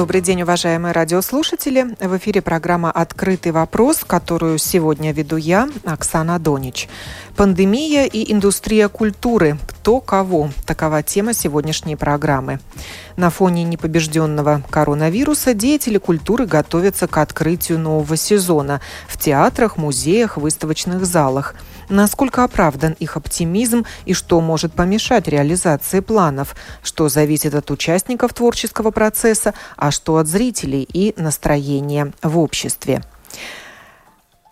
Добрый день, уважаемые радиослушатели. В эфире программа «Открытый вопрос», которую сегодня веду я, Оксана Донич. Пандемия и индустрия культуры. Кто кого? Такова тема сегодняшней программы. На фоне непобежденного коронавируса деятели культуры готовятся к открытию нового сезона в театрах, музеях, выставочных залах – Насколько оправдан их оптимизм и что может помешать реализации планов? Что зависит от участников творческого процесса, а что от зрителей и настроения в обществе?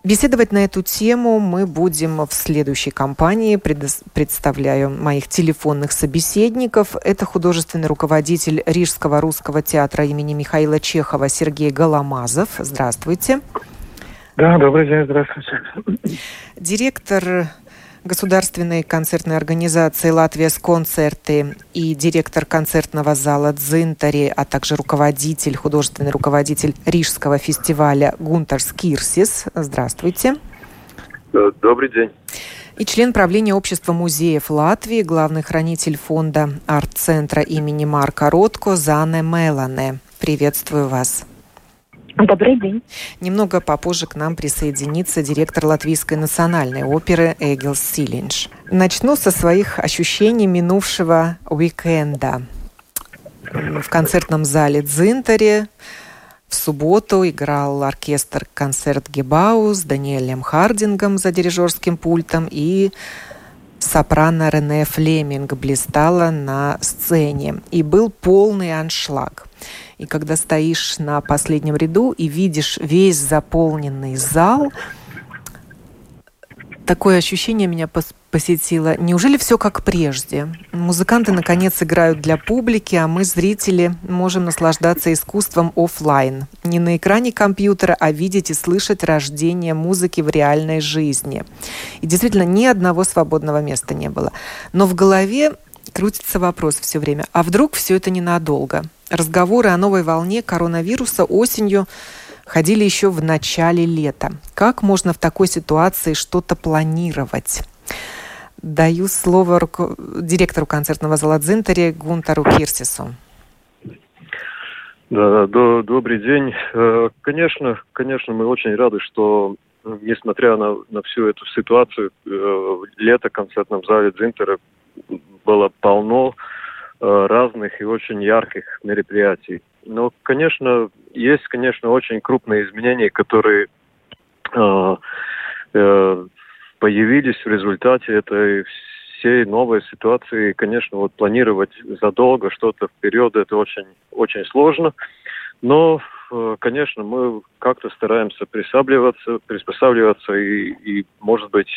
Беседовать на эту тему мы будем в следующей кампании. Представляю моих телефонных собеседников. Это художественный руководитель Рижского русского театра имени Михаила Чехова Сергей Голомазов. Здравствуйте. Да, добрый день, здравствуйте. Директор государственной концертной организации «Латвия с концерты» и директор концертного зала «Дзинтари», а также руководитель, художественный руководитель Рижского фестиваля Гунтер Скирсис. Здравствуйте. Добрый день. И член правления Общества музеев Латвии, главный хранитель фонда арт-центра имени Марка Ротко Зане Мелане. Приветствую вас. Добрый день. Немного попозже к нам присоединится директор Латвийской национальной оперы Эгилс Силинч. Начну со своих ощущений минувшего уикенда. В концертном зале Дзинтаре в субботу играл оркестр «Концерт Гебау» с Даниэлем Хардингом за дирижерским пультом и сопрано Рене Флеминг блистала на сцене. И был полный аншлаг. И когда стоишь на последнем ряду и видишь весь заполненный зал, такое ощущение меня посетило. Неужели все как прежде? Музыканты, наконец, играют для публики, а мы, зрители, можем наслаждаться искусством офлайн. Не на экране компьютера, а видеть и слышать рождение музыки в реальной жизни. И действительно, ни одного свободного места не было. Но в голове крутится вопрос все время, а вдруг все это ненадолго? Разговоры о новой волне коронавируса осенью ходили еще в начале лета. Как можно в такой ситуации что-то планировать? Даю слово руко... директору концертного зала Дзинтаре Гунтару Кирсису. Да, до, добрый день. Э, конечно, конечно, мы очень рады, что несмотря на, на всю эту ситуацию, э, лето в концертном зале Дзинтера было полно э, разных и очень ярких мероприятий. Но, конечно, есть, конечно, очень крупные изменения, которые э, э, появились в результате этой всей новой ситуации. Конечно, вот планировать задолго что-то вперед это очень, очень сложно. Но, конечно, мы как-то стараемся приспосабливаться, приспосабливаться и, и может быть,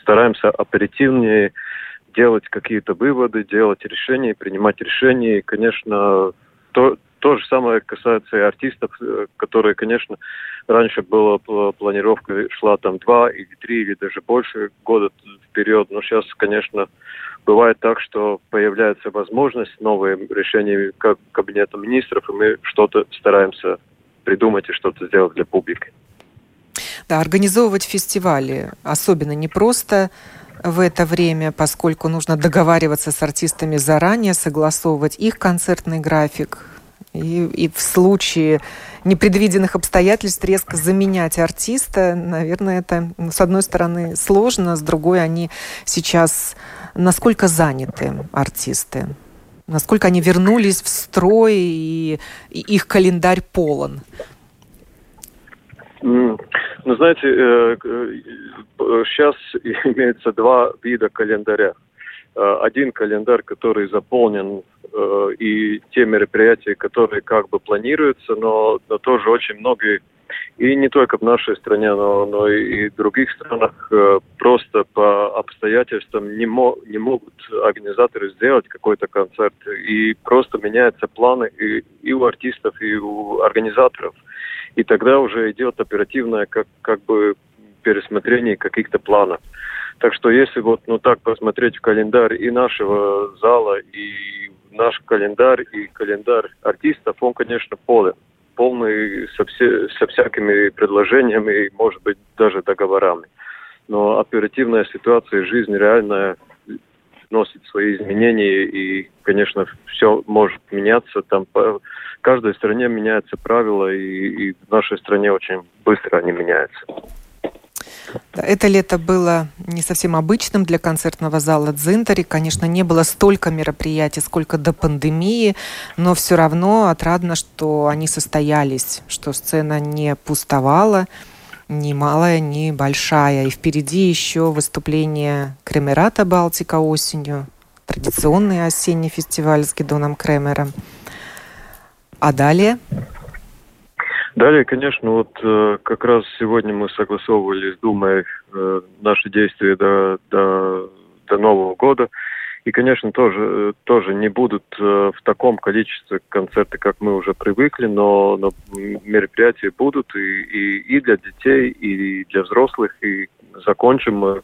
стараемся оперативнее делать какие-то выводы, делать решения, принимать решения. Конечно, то, то же самое касается и артистов, э, которые, конечно, раньше была планировка шла там два или три или даже больше года вперед, но сейчас, конечно, бывает так, что появляется возможность новые решения как кабинета министров, и мы что-то стараемся придумать и что-то сделать для публики. Да, организовывать фестивали особенно непросто в это время, поскольку нужно договариваться с артистами заранее, согласовывать их концертный график. И, и в случае непредвиденных обстоятельств резко заменять артиста, наверное, это, ну, с одной стороны, сложно, с другой, они сейчас насколько заняты, артисты? Насколько они вернулись в строй, и, и их календарь полон? Ну, знаете, э, сейчас имеется два вида календаря. Э, один календарь, который заполнен, э, и те мероприятия, которые как бы планируются, но, но тоже очень многие, и не только в нашей стране, но, но и в других странах, просто по обстоятельствам не, мо, не могут организаторы сделать какой-то концерт, и просто меняются планы и, и у артистов, и у организаторов – и тогда уже идет оперативное как, как бы пересмотрение каких-то планов. Так что если вот ну так посмотреть в календарь и нашего зала, и наш календарь, и календарь артистов, он, конечно, полон. полный со, все, со всякими предложениями и, может быть, даже договорами. Но оперативная ситуация, жизнь реальная носит свои изменения, и, конечно, все может меняться. Там по каждой стране меняются правила, и, и в нашей стране очень быстро они меняются. Это лето было не совсем обычным для концертного зала Дзинтари. Конечно, не было столько мероприятий, сколько до пандемии, но все равно отрадно, что они состоялись, что сцена не пустовала, ни малая, ни большая. И впереди еще выступление Кремерата Балтика осенью, традиционный осенний фестиваль с Гедоном Кремером. А далее? Далее, конечно, вот э, как раз сегодня мы согласовывали с Думой э, наши действия до, до, до Нового года. И, конечно, тоже, тоже не будут э, в таком количестве концерты, как мы уже привыкли, но, но мероприятия будут и, и, и для детей, и для взрослых. И закончим мы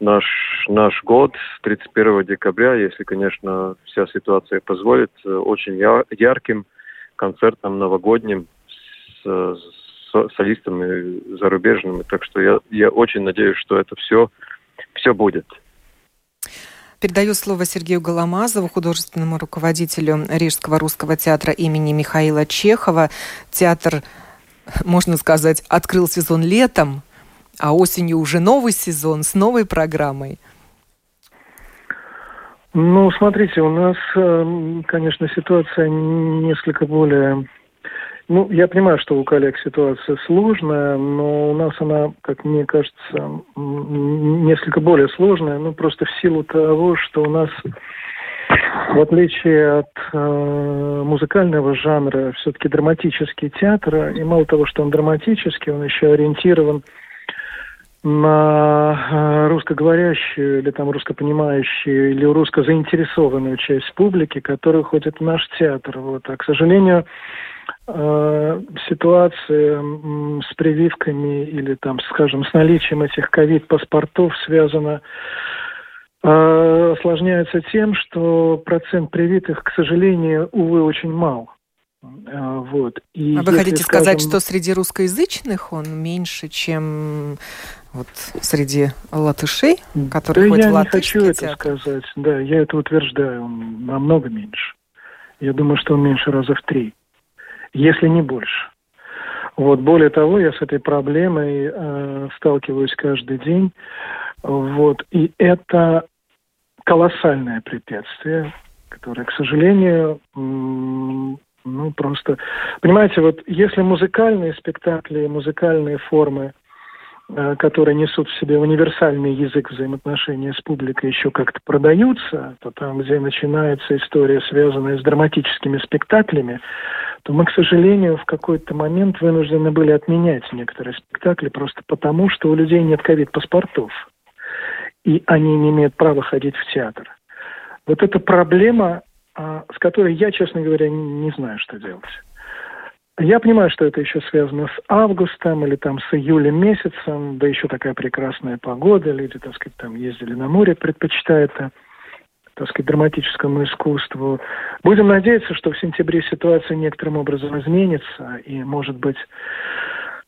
наш, наш год 31 декабря, если, конечно, вся ситуация позволит, э, очень ярким концертом новогодним с, с солистами зарубежными. Так что я, я очень надеюсь, что это все, все будет. Передаю слово Сергею Голомазову, художественному руководителю Рижского русского театра имени Михаила Чехова. Театр, можно сказать, открыл сезон летом, а осенью уже новый сезон с новой программой. Ну, смотрите, у нас, эм, конечно, ситуация несколько более ну, я понимаю, что у коллег ситуация сложная, но у нас она, как мне кажется, несколько более сложная, ну, просто в силу того, что у нас, в отличие от э, музыкального жанра, все-таки драматический театр, и мало того, что он драматический, он еще ориентирован на э, русскоговорящую или там русскопонимающую или русско-заинтересованную часть публики, которая ходит в наш театр. Вот. А, к сожалению, э, ситуация с прививками или там, скажем, с наличием этих ковид-паспортов связана э, осложняется тем, что процент привитых, к сожалению, увы, очень мал. Э, вот. И а вы хотите скажем, сказать, что среди русскоязычных он меньше, чем вот среди латышей, которые да ходят я в не хочу это сказать. Да, я это утверждаю. Он намного меньше. Я думаю, что он меньше раза в три если не больше. Вот, более того, я с этой проблемой э, сталкиваюсь каждый день. Вот, и это колоссальное препятствие, которое, к сожалению, ну, просто... Понимаете, вот если музыкальные спектакли, музыкальные формы Э, которые несут в себе универсальный язык взаимоотношения с публикой, еще как-то продаются, то там, где начинается история, связанная с драматическими спектаклями, то мы, к сожалению, в какой-то момент вынуждены были отменять некоторые спектакли просто потому, что у людей нет ковид-паспортов, и они не имеют права ходить в театр. Вот эта проблема, с которой я, честно говоря, не знаю, что делать. Я понимаю, что это еще связано с августом или там с июлем месяцем, да еще такая прекрасная погода, люди, так сказать, там ездили на море, предпочитая это, так сказать, драматическому искусству. Будем надеяться, что в сентябре ситуация некоторым образом изменится, и, может быть,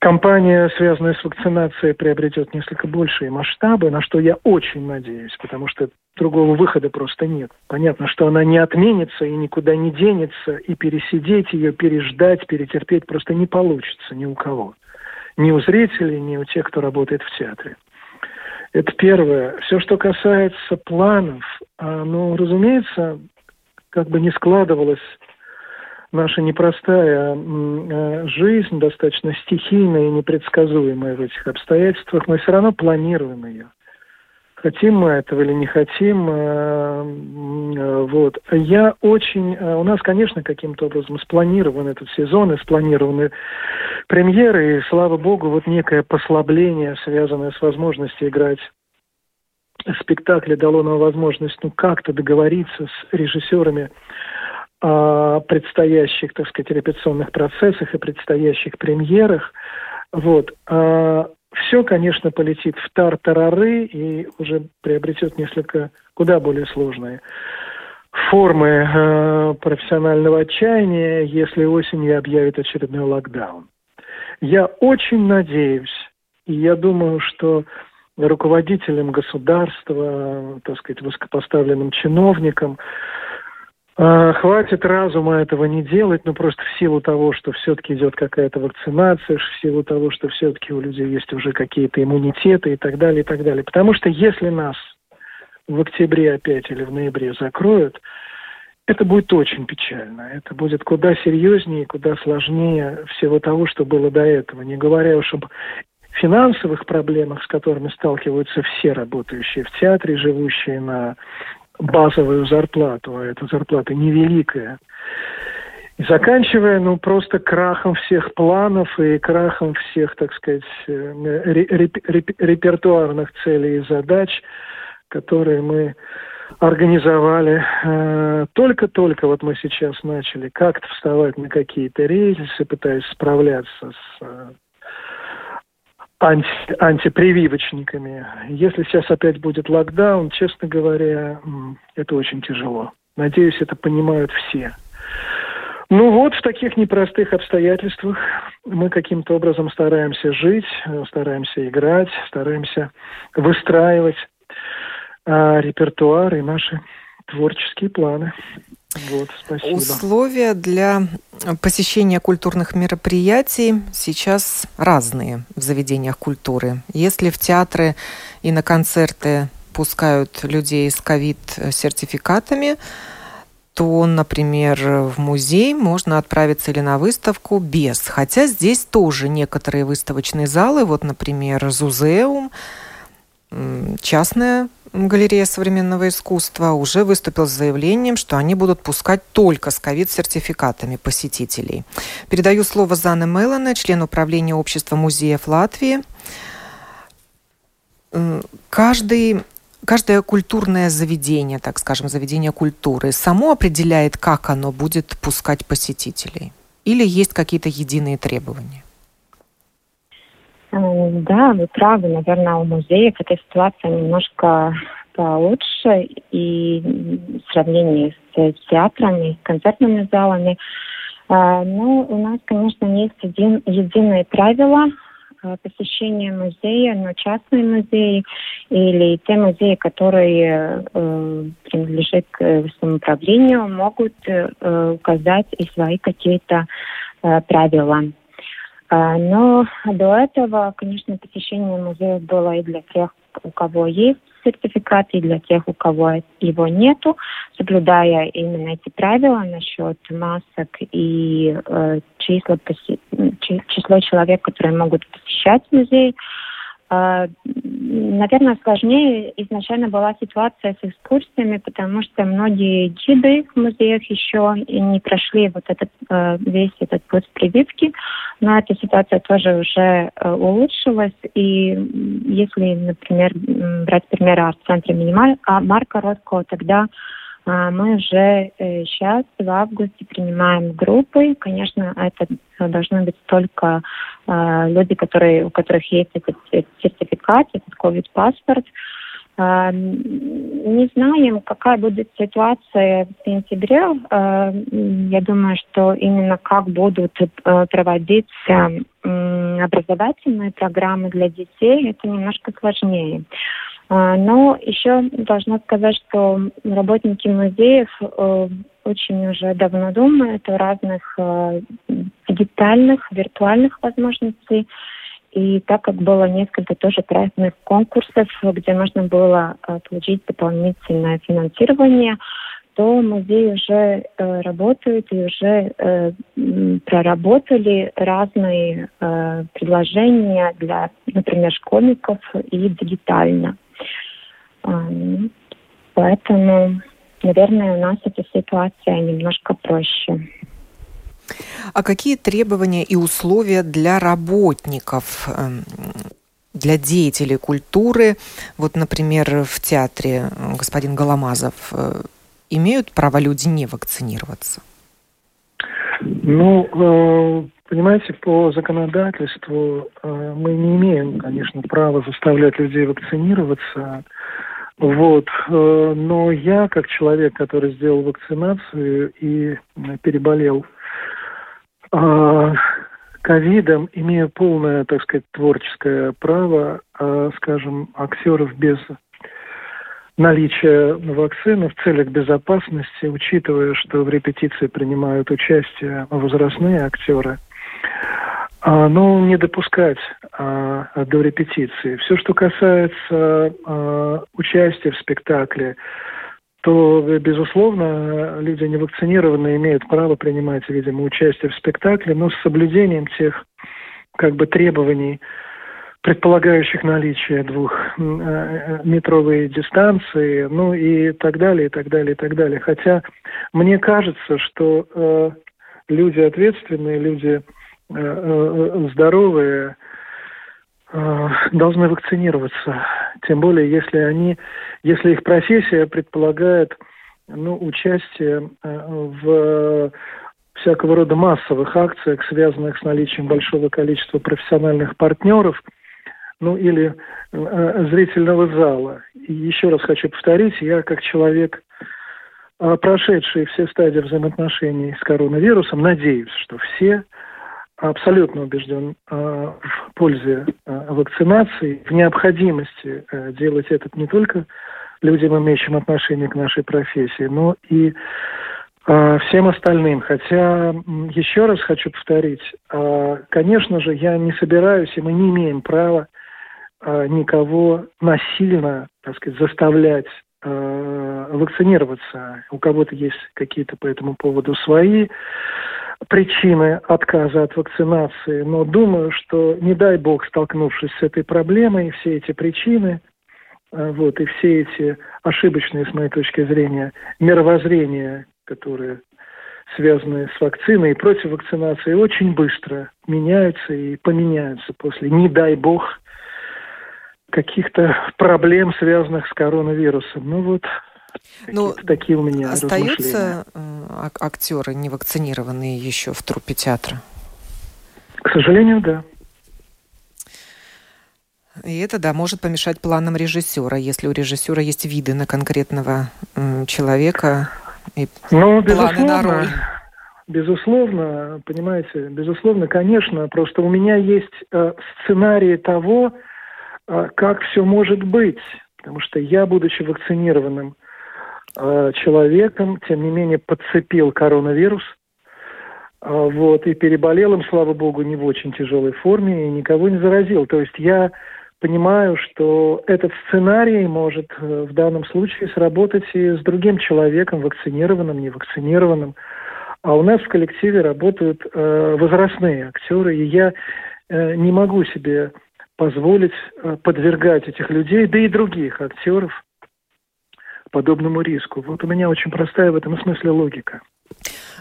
Компания, связанная с вакцинацией, приобретет несколько большие масштабы, на что я очень надеюсь, потому что другого выхода просто нет. Понятно, что она не отменится и никуда не денется, и пересидеть ее, переждать, перетерпеть просто не получится ни у кого. Ни у зрителей, ни у тех, кто работает в театре. Это первое. Все, что касается планов, а, ну, разумеется, как бы не складывалось наша непростая э, жизнь, достаточно стихийная и непредсказуемая в этих обстоятельствах, мы все равно планируем ее. Хотим мы этого или не хотим, э, э, вот. Я очень, у нас, конечно, каким-то образом спланирован этот сезон и спланированы премьеры, и, слава богу, вот некое послабление, связанное с возможностью играть спектакли дало нам возможность ну как-то договориться с режиссерами о предстоящих, так сказать, репетиционных процессах и предстоящих премьерах. Вот. А все, конечно, полетит в тар-тарары и уже приобретет несколько куда более сложные формы э, профессионального отчаяния, если осенью объявит очередной локдаун. Я очень надеюсь, и я думаю, что руководителям государства, так сказать, высокопоставленным чиновникам э, хватит разума этого не делать, ну просто в силу того, что все-таки идет какая-то вакцинация, в силу того, что все-таки у людей есть уже какие-то иммунитеты и так далее, и так далее. Потому что если нас в октябре опять или в ноябре закроют, это будет очень печально. Это будет куда серьезнее, куда сложнее всего того, что было до этого. Не говоря уж об финансовых проблемах, с которыми сталкиваются все работающие в театре, живущие на базовую зарплату, а эта зарплата невеликая. И заканчивая, ну, просто крахом всех планов и крахом всех, так сказать, э, репертуарных целей и задач – которые мы организовали. Э, только-только вот мы сейчас начали как-то вставать на какие-то рельсы, пытаясь справляться с э, анти, антипрививочниками. Если сейчас опять будет локдаун, честно говоря, это очень тяжело. Надеюсь, это понимают все. Ну вот, в таких непростых обстоятельствах мы каким-то образом стараемся жить, э, стараемся играть, стараемся выстраивать а, репертуар и наши творческие планы. Вот. Условия для посещения культурных мероприятий сейчас разные в заведениях культуры. Если в театры и на концерты пускают людей с ковид-сертификатами, то, например, в музей можно отправиться или на выставку без. Хотя здесь тоже некоторые выставочные залы, вот, например, Зузеум, частная галерея современного искусства уже выступил с заявлением, что они будут пускать только с ковид-сертификатами посетителей. Передаю слово Зане Мелане, член управления общества музеев Латвии. Каждый каждое культурное заведение, так скажем, заведение культуры, само определяет, как оно будет пускать посетителей? Или есть какие-то единые требования? Да, вы правы. Наверное, у музеев эта ситуация немножко получше и в сравнении с театрами, концертными залами. А, но у нас, конечно, есть один, единые правила посещения музея, но частные музеи или те музеи, которые э, принадлежат к самоуправлению, могут э, указать и свои какие-то э, правила. А, но до этого, конечно, посещение музея было и для тех, у кого есть сертификат, и для тех, у кого его нету, соблюдая именно эти правила насчет масок и э, числа, число человек, которые могут посещать музей. А, наверное, сложнее изначально была ситуация с экскурсиями, потому что многие гиды в музеях еще не прошли вот этот э, весь этот путь прививки, но эта ситуация тоже уже э, улучшилась. И если, например, брать пример арт-центра а Марка Ротко, тогда а, мы уже сейчас э, в августе принимаем группы. Конечно, это должны быть только а, люди, которые, у которых есть этот сертификат, этот COVID-паспорт. А, не знаем, какая будет ситуация в сентябре. Я думаю, что именно как будут э, проводиться образовательные программы для детей, это немножко сложнее. А, но еще должна сказать, что работники музеев э, очень уже давно думают о разных э, дигитальных, виртуальных возможностей. И так как было несколько тоже проектных конкурсов, где можно было э, получить дополнительное финансирование, то музеи уже работают и уже проработали разные предложения для, например, школьников и дигитально. Поэтому, наверное, у нас эта ситуация немножко проще. А какие требования и условия для работников, эм, для деятелей культуры, вот, например, в театре э, господин Голомазов, э, имеют право люди не вакцинироваться? Ну, э, понимаете, по законодательству мы не имеем, конечно, права заставлять людей вакцинироваться. Вот. Э, но я, как человек, который сделал вакцинацию и переболел а, ковидом, имею полное, так сказать, творческое право, скажем, актеров без наличия вакцины в целях безопасности, учитывая, что в репетиции принимают участие возрастные актеры, ну, не допускать а, до репетиции. Все, что касается а, участия в спектакле, то, безусловно, люди невакцинированные имеют право принимать, видимо, участие в спектакле, но с соблюдением тех как бы требований, предполагающих наличие двух э, метровой дистанции, ну и так далее, и так далее, и так далее. Хотя мне кажется, что э, люди ответственные, люди э, э, здоровые э, должны вакцинироваться. Тем более, если они, если их профессия предполагает ну, участие э, в всякого рода массовых акциях, связанных с наличием большого количества профессиональных партнеров – ну или э, зрительного зала. И еще раз хочу повторить, я как человек, э, прошедший все стадии взаимоотношений с коронавирусом, надеюсь, что все абсолютно убежден э, в пользе э, вакцинации, в необходимости э, делать это не только людям, имеющим отношение к нашей профессии, но и всем остальным. Хотя, еще раз хочу повторить, конечно же, я не собираюсь, и мы не имеем права никого насильно, так сказать, заставлять вакцинироваться. У кого-то есть какие-то по этому поводу свои причины отказа от вакцинации, но думаю, что, не дай бог, столкнувшись с этой проблемой, все эти причины, э, вот, и все эти ошибочные, с моей точки зрения, мировоззрения, которые связанные с вакциной и против вакцинации, очень быстро меняются и поменяются после, не дай бог, каких-то проблем, связанных с коронавирусом. Ну вот, ну, такие у меня Остаются э, актеры невакцинированные еще в трупе театра? К сожалению, да. И это, да, может помешать планам режиссера, если у режиссера есть виды на конкретного э, человека и ну, планы на роль. Безусловно, понимаете, безусловно, конечно, просто у меня есть э, сценарии того, а, как все может быть. Потому что я, будучи вакцинированным э, человеком, тем не менее подцепил коронавирус, э, вот, и переболел им, слава богу, не в очень тяжелой форме, и никого не заразил. То есть я понимаю, что этот сценарий может э, в данном случае сработать и с другим человеком, вакцинированным, невакцинированным. А у нас в коллективе работают э, возрастные актеры, и я э, не могу себе позволить э, подвергать этих людей, да и других актеров подобному риску. Вот у меня очень простая в этом смысле логика.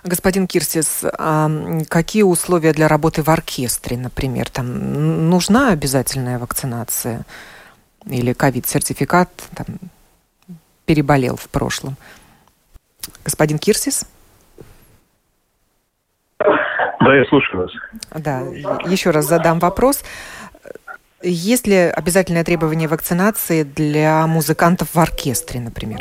Господин Кирсис, а какие условия для работы в оркестре, например? Там нужна обязательная вакцинация или ковид-сертификат? Там, переболел в прошлом. Господин Кирсис? Да, я слушаю вас. Да, еще раз задам вопрос. Есть ли обязательное требование вакцинации для музыкантов в оркестре, например?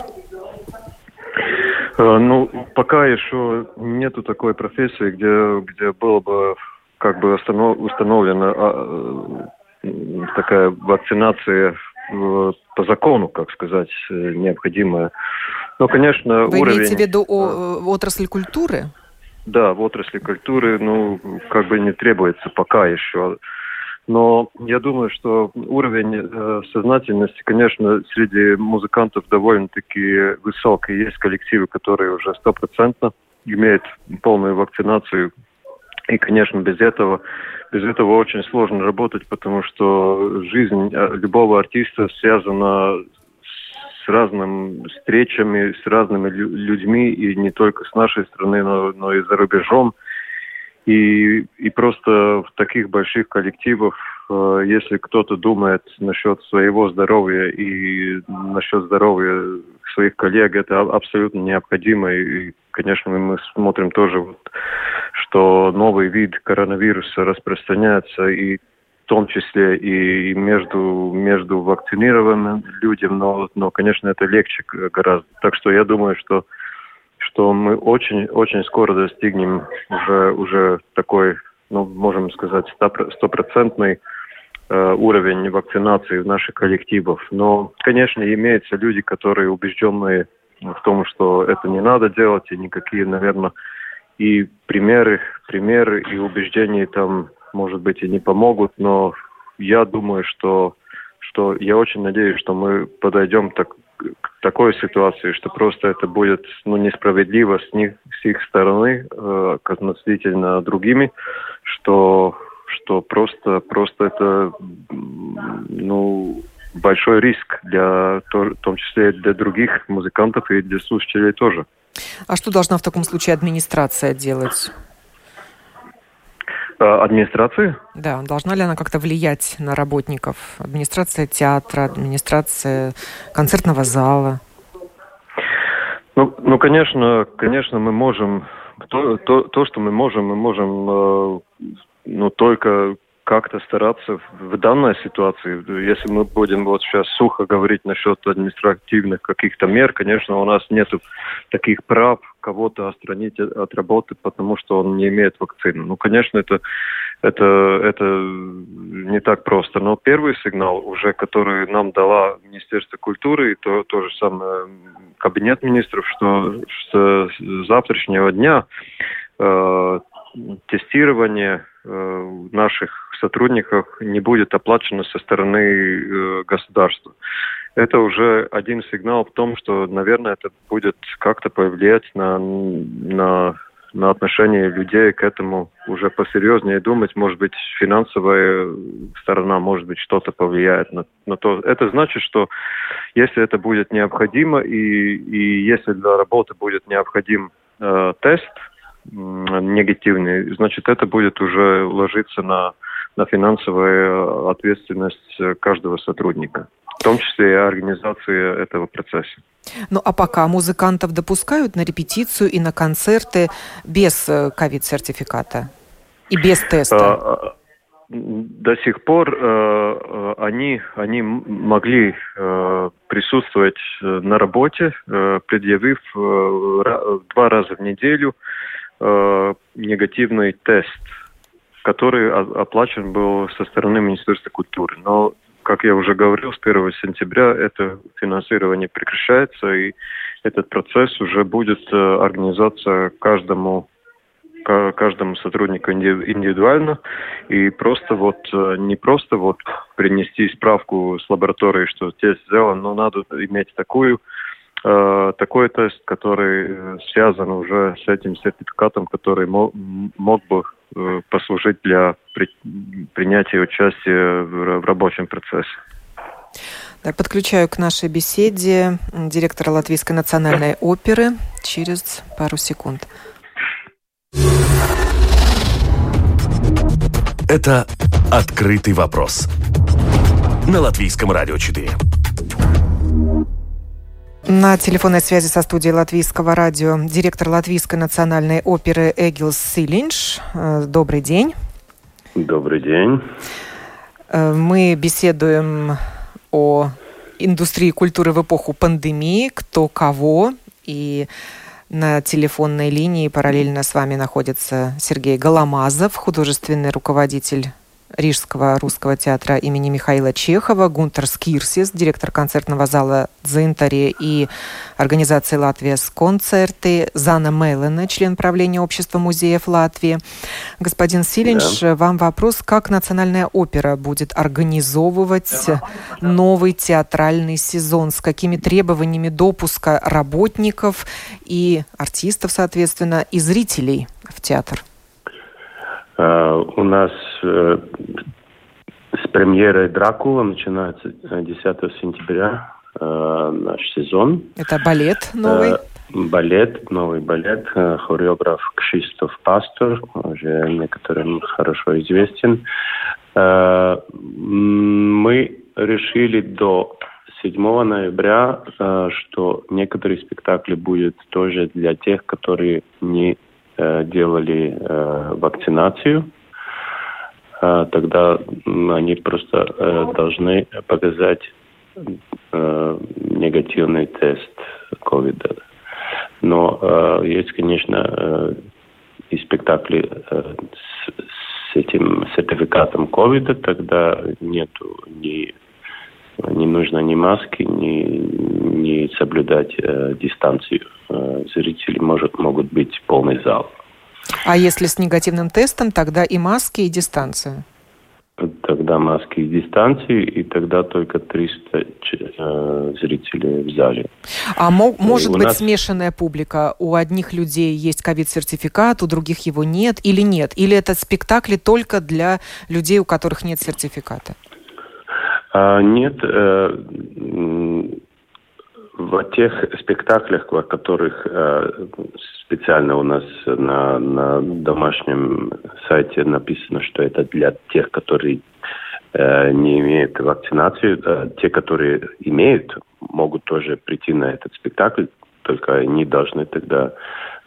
Э, ну, пока еще нету такой профессии, где, где было бы как бы установлена э, такая вакцинация по закону, как сказать, э, необходимая. Но, конечно, Вы уровень... имеете в виду о, отрасль культуры? Да, в отрасли культуры, ну, как бы не требуется пока еще но я думаю, что уровень э, сознательности, конечно, среди музыкантов довольно-таки высокий. Есть коллективы, которые уже стопроцентно имеют полную вакцинацию. И, конечно, без этого, без этого очень сложно работать, потому что жизнь э, любого артиста связана с разными встречами, с разными людьми, и не только с нашей страны, но, но и за рубежом. И, и просто в таких больших коллективах, э, если кто-то думает насчет своего здоровья и насчет здоровья своих коллег, это абсолютно необходимо. И, конечно, мы смотрим тоже, вот, что новый вид коронавируса распространяется, и том числе и между, между вакцинированными людьми, но, но, конечно, это легче гораздо. Так что я думаю, что, что мы очень, очень скоро достигнем уже, уже такой, ну, можем сказать, стопроцентный э, уровень вакцинации в наших коллективах. Но, конечно, имеются люди, которые убежденные в том, что это не надо делать, и никакие, наверное, и примеры, примеры и убеждения там, может быть, и не помогут, но я думаю, что, что я очень надеюсь, что мы подойдем так, к такой ситуации, что просто это будет ну, несправедливо с, них, с их стороны э, относительно другими, что, что просто, просто это ну, большой риск, для, в том числе для других музыкантов и для слушателей тоже. А что должна в таком случае администрация делать? А, администрации? Да, должна ли она как-то влиять на работников? Администрация театра, администрация концертного зала? Ну, ну конечно, конечно, мы можем то, то, то, что мы можем, мы можем, э, ну, только как-то стараться в данной ситуации, если мы будем вот сейчас сухо говорить насчет административных каких-то мер, конечно, у нас нет таких прав кого-то отстранить от работы, потому что он не имеет вакцины. Ну, конечно, это, это, это не так просто. Но первый сигнал уже, который нам дала Министерство культуры и то, то же самое Кабинет министров, что с завтрашнего дня э, тестирование э, наших сотрудников не будет оплачено со стороны э, государства. Это уже один сигнал в том, что, наверное, это будет как-то повлиять на, на, на отношение людей к этому уже посерьезнее думать. Может быть, финансовая сторона, может быть, что-то повлияет на, на то. Это значит, что если это будет необходимо и, и если для работы будет необходим э, тест, негативный, значит, это будет уже ложиться на, на финансовую ответственность каждого сотрудника, в том числе и организации этого процесса. Ну а пока музыкантов допускают на репетицию и на концерты без э, ковид-сертификата и без теста? А, а, до сих пор э, э, они, они могли э, присутствовать э, на работе, э, предъявив э, два раза в неделю э, негативный тест, который оплачен был со стороны Министерства культуры. Но, как я уже говорил, с 1 сентября это финансирование прекращается, и этот процесс уже будет э, организация каждому каждому сотруднику индивидуально и просто вот э, не просто вот принести справку с лаборатории, что тест сделан, но надо иметь такую Э, такой тест, который связан уже с этим сертификатом, который мог, бы послужить для при, принятия участия в, в рабочем процессе. Так, подключаю к нашей беседе директора Латвийской национальной оперы через пару секунд. Это «Открытый вопрос» на Латвийском радио 4. На телефонной связи со студией Латвийского радио директор Латвийской национальной оперы Эгилс Силинш. Э, добрый день. Добрый день. Э, мы беседуем о индустрии культуры в эпоху пандемии, кто кого. И на телефонной линии параллельно с вами находится Сергей Голомазов, художественный руководитель Рижского русского театра имени Михаила Чехова, Гунтер Скирсис, директор концертного зала «Дзинтари» и организации «Латвия с концерты», Зана Меллена, член правления Общества музеев Латвии. Господин Силинш, да. вам вопрос, как Национальная опера будет организовывать новый театральный сезон, с какими требованиями допуска работников и артистов, соответственно, и зрителей в театр? Э, у нас э, с премьерой «Дракула» начинается 10 сентября э, наш сезон. Это балет новый? Балет, новый балет, хореограф Кшистоф Пастор, уже некоторым хорошо известен. Мы решили до 7 ноября, что некоторые спектакли будут тоже для тех, которые не делали э, вакцинацию. тогда они просто должны показать негативный тест ковида. Но есть, конечно, и спектакли с, с этим сертификатом ковида, тогда нету ни не нужно ни маски, ни, ни соблюдать э, дистанцию. Э, зрители может, могут быть полный зал. А если с негативным тестом, тогда и маски, и дистанция? Тогда маски и дистанции, и тогда только 300 э, зрителей в зале. А мо- может быть нас... смешанная публика? У одних людей есть ковид-сертификат, у других его нет или нет? Или это спектакли только для людей, у которых нет сертификата? А, нет, э, в тех спектаклях, в которых э, специально у нас на, на домашнем сайте написано, что это для тех, которые э, не имеют вакцинацию, те, которые имеют, могут тоже прийти на этот спектакль, только они должны тогда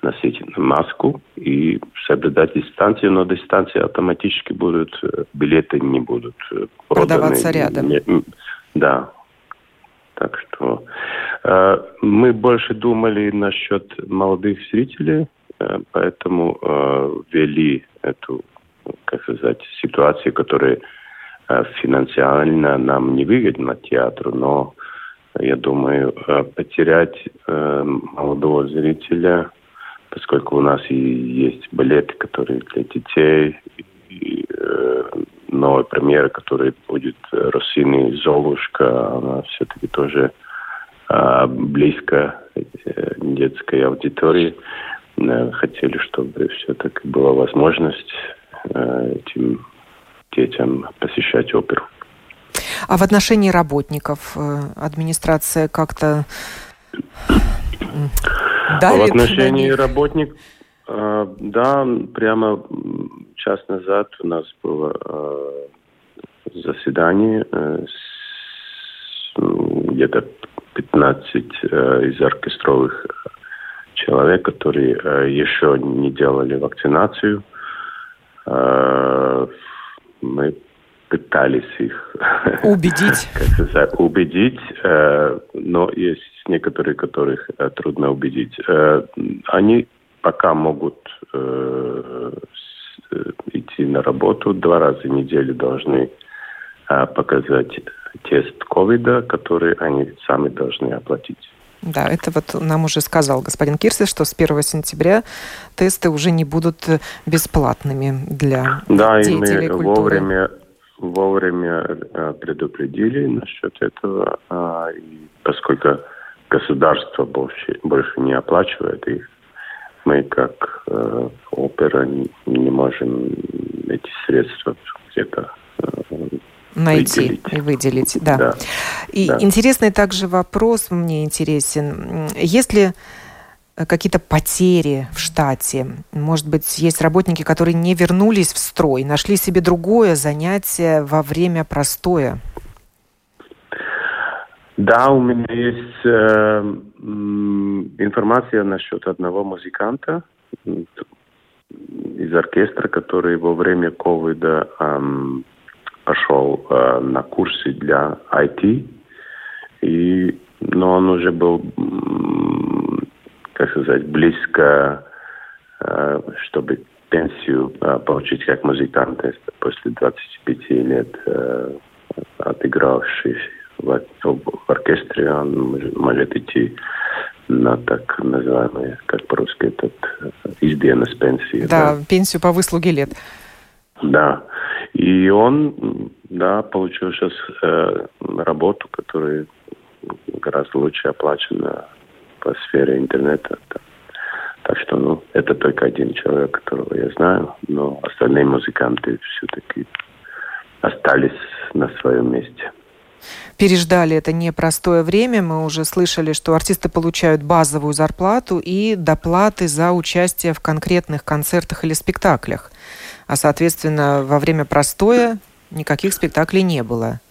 носить маску и соблюдать дистанцию, но дистанции автоматически будут, э, билеты не будут э, продаваться рядом. Не, да. Так что э, мы больше думали насчет молодых зрителей, э, поэтому э, ввели эту, как сказать, ситуацию, которая э, финансиально нам не выгодна театру, но я думаю, э, потерять э, молодого зрителя поскольку у нас и есть балеты, которые для детей, и э, новая премьера, которая будет Россини «Золушка», она все-таки тоже э, близко детской аудитории. Хотели, чтобы все-таки была возможность этим детям посещать оперу. А в отношении работников э, администрация как-то Давит в отношении работников, э, да, прямо час назад у нас было э, заседание с где-то 15 из оркестровых человек, которые еще не делали вакцинацию. Мы пытались их убедить, сказать, убедить, э, но есть некоторые, которых э, трудно убедить. Э, они пока могут э, идти на работу два раза в неделю должны э, показать тест ковида, который они сами должны оплатить. Да, это вот нам уже сказал господин Кирсис, что с 1 сентября тесты уже не будут бесплатными для да, деятелей и мы культуры. вовремя вовремя э, предупредили насчет этого, а, поскольку государство больше, больше не оплачивает их, мы как э, опера не, не можем эти средства где-то э, найти выделить. и выделить, да. да. И да. интересный также вопрос мне интересен. Если какие-то потери в штате? Может быть, есть работники, которые не вернулись в строй, нашли себе другое занятие во время простоя? Да, у меня есть э, информация насчет одного музыканта из оркестра, который во время ковида э, пошел э, на курсы для IT, и, но он уже был как сказать, близко, э, чтобы пенсию э, получить как музыкант после 25 лет э, отыгравший в, оркестре, он может идти на так называемый, как по-русски, этот изден с пенсии. Да, да, пенсию по выслуге лет. Да. И он, да, получил сейчас э, работу, которая гораздо лучше оплачена по сфере интернета. Так что, ну, это только один человек, которого я знаю, но остальные музыканты все-таки остались на своем месте. Переждали это непростое время. Мы уже слышали, что артисты получают базовую зарплату и доплаты за участие в конкретных концертах или спектаклях. А, соответственно, во время простоя никаких спектаклей не было.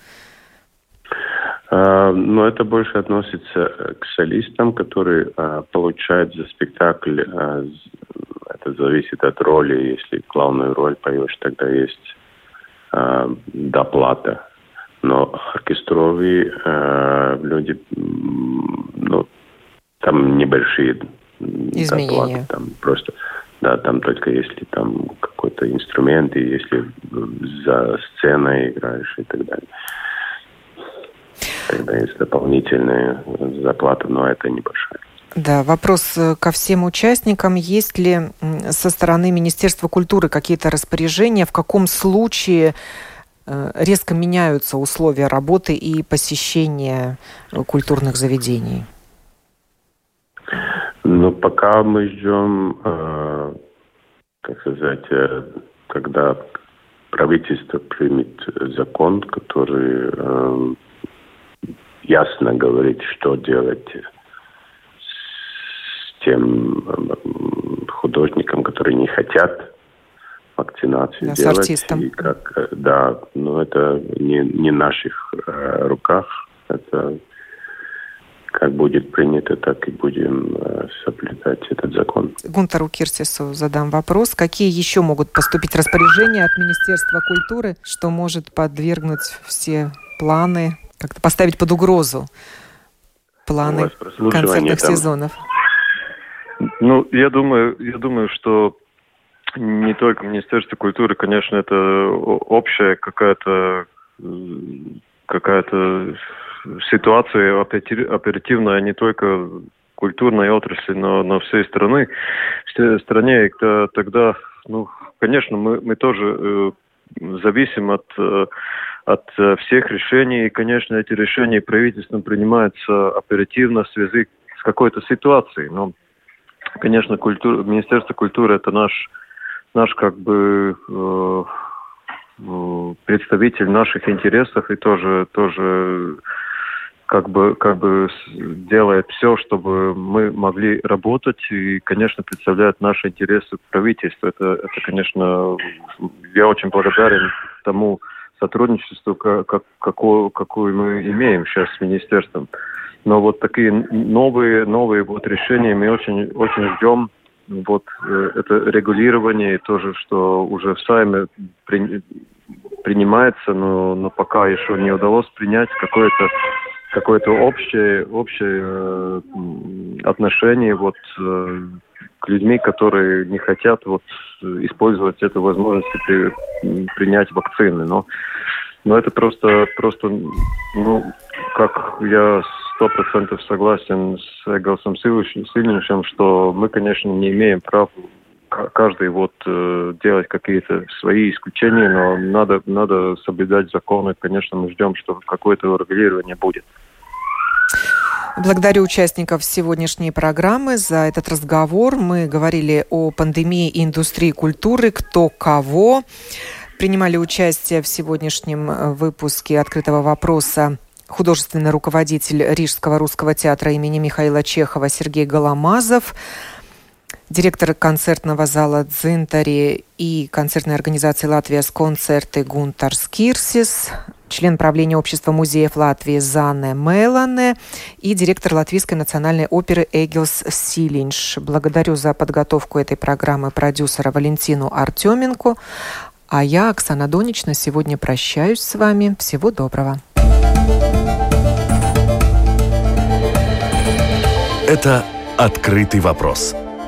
А, но это больше относится э, к солистам, которые а, получают за спектакль. Это зависит от роли. Если главную роль поешь, тогда есть доплата. Но оркестровые люди, ну, там небольшие Изменения. доплаты. Там просто, да, там только если там какой-то инструмент, и если за сценой играешь и так далее. Тогда есть дополнительная заплата, но это небольшая. Да, вопрос э, ко всем участникам. Есть ли со стороны Министерства культуры какие-то распоряжения, в каком случае э, резко меняются условия работы и посещения э, культурных заведений? Ну, пока мы ждем, э, как сказать, когда правительство примет закон, который э, ясно говорит, что делать тем художникам, которые не хотят вакцинацию да, делать. С артистом. И как, э, да, но это не, не в наших э, руках. Это как будет принято, так и будем э, соблюдать этот закон. Гунтару Кирсису задам вопрос. Какие еще могут поступить распоряжения от Министерства культуры, что может подвергнуть все планы, как-то поставить под угрозу планы концертных там... сезонов? Ну, я думаю, я думаю, что не только Министерство культуры, конечно, это общая какая-то какая-то ситуация оперативная не только культурной отрасли, но, но всей страны. Всей стране, и тогда, ну, конечно, мы, мы тоже э, зависим от, э, от всех решений. И, конечно, эти решения правительством принимаются оперативно в связи с какой-то ситуацией. Но конечно, культура, Министерство культуры это наш, наш как бы э, э, представитель наших интересов и тоже, тоже как бы, как бы делает все, чтобы мы могли работать и, конечно, представляет наши интересы правительства. Это, это конечно, я очень благодарен тому сотрудничеству, как, какое, какое мы имеем сейчас с министерством. Но вот такие новые, новые вот решения мы очень, очень ждем. Вот э, это регулирование тоже, что уже в Сайме при, принимается, но, но пока еще не удалось принять какое-то какое-то общее, общее э, отношение вот э, людьми, которые не хотят вот использовать эту возможность при, принять вакцины. Но, но это просто, просто, ну, как я сто процентов согласен с Эгалсом Сильничем, что мы, конечно, не имеем права каждый вот э, делать какие-то свои исключения, но надо, надо соблюдать законы. Конечно, мы ждем, что какое-то регулирование будет. Благодарю участников сегодняшней программы за этот разговор. Мы говорили о пандемии и индустрии культуры, кто кого. Принимали участие в сегодняшнем э, выпуске «Открытого вопроса» художественный руководитель Рижского русского театра имени Михаила Чехова Сергей Голомазов, директор концертного зала «Дзинтари» и концертной организации «Латвия с концерты» Гунтар Скирсис, член правления общества музеев Латвии Зане Мелане и директор Латвийской национальной оперы Эгилс Силинш. Благодарю за подготовку этой программы продюсера Валентину Артеменко. А я, Оксана Донич, на сегодня прощаюсь с вами. Всего доброго. Это «Открытый вопрос»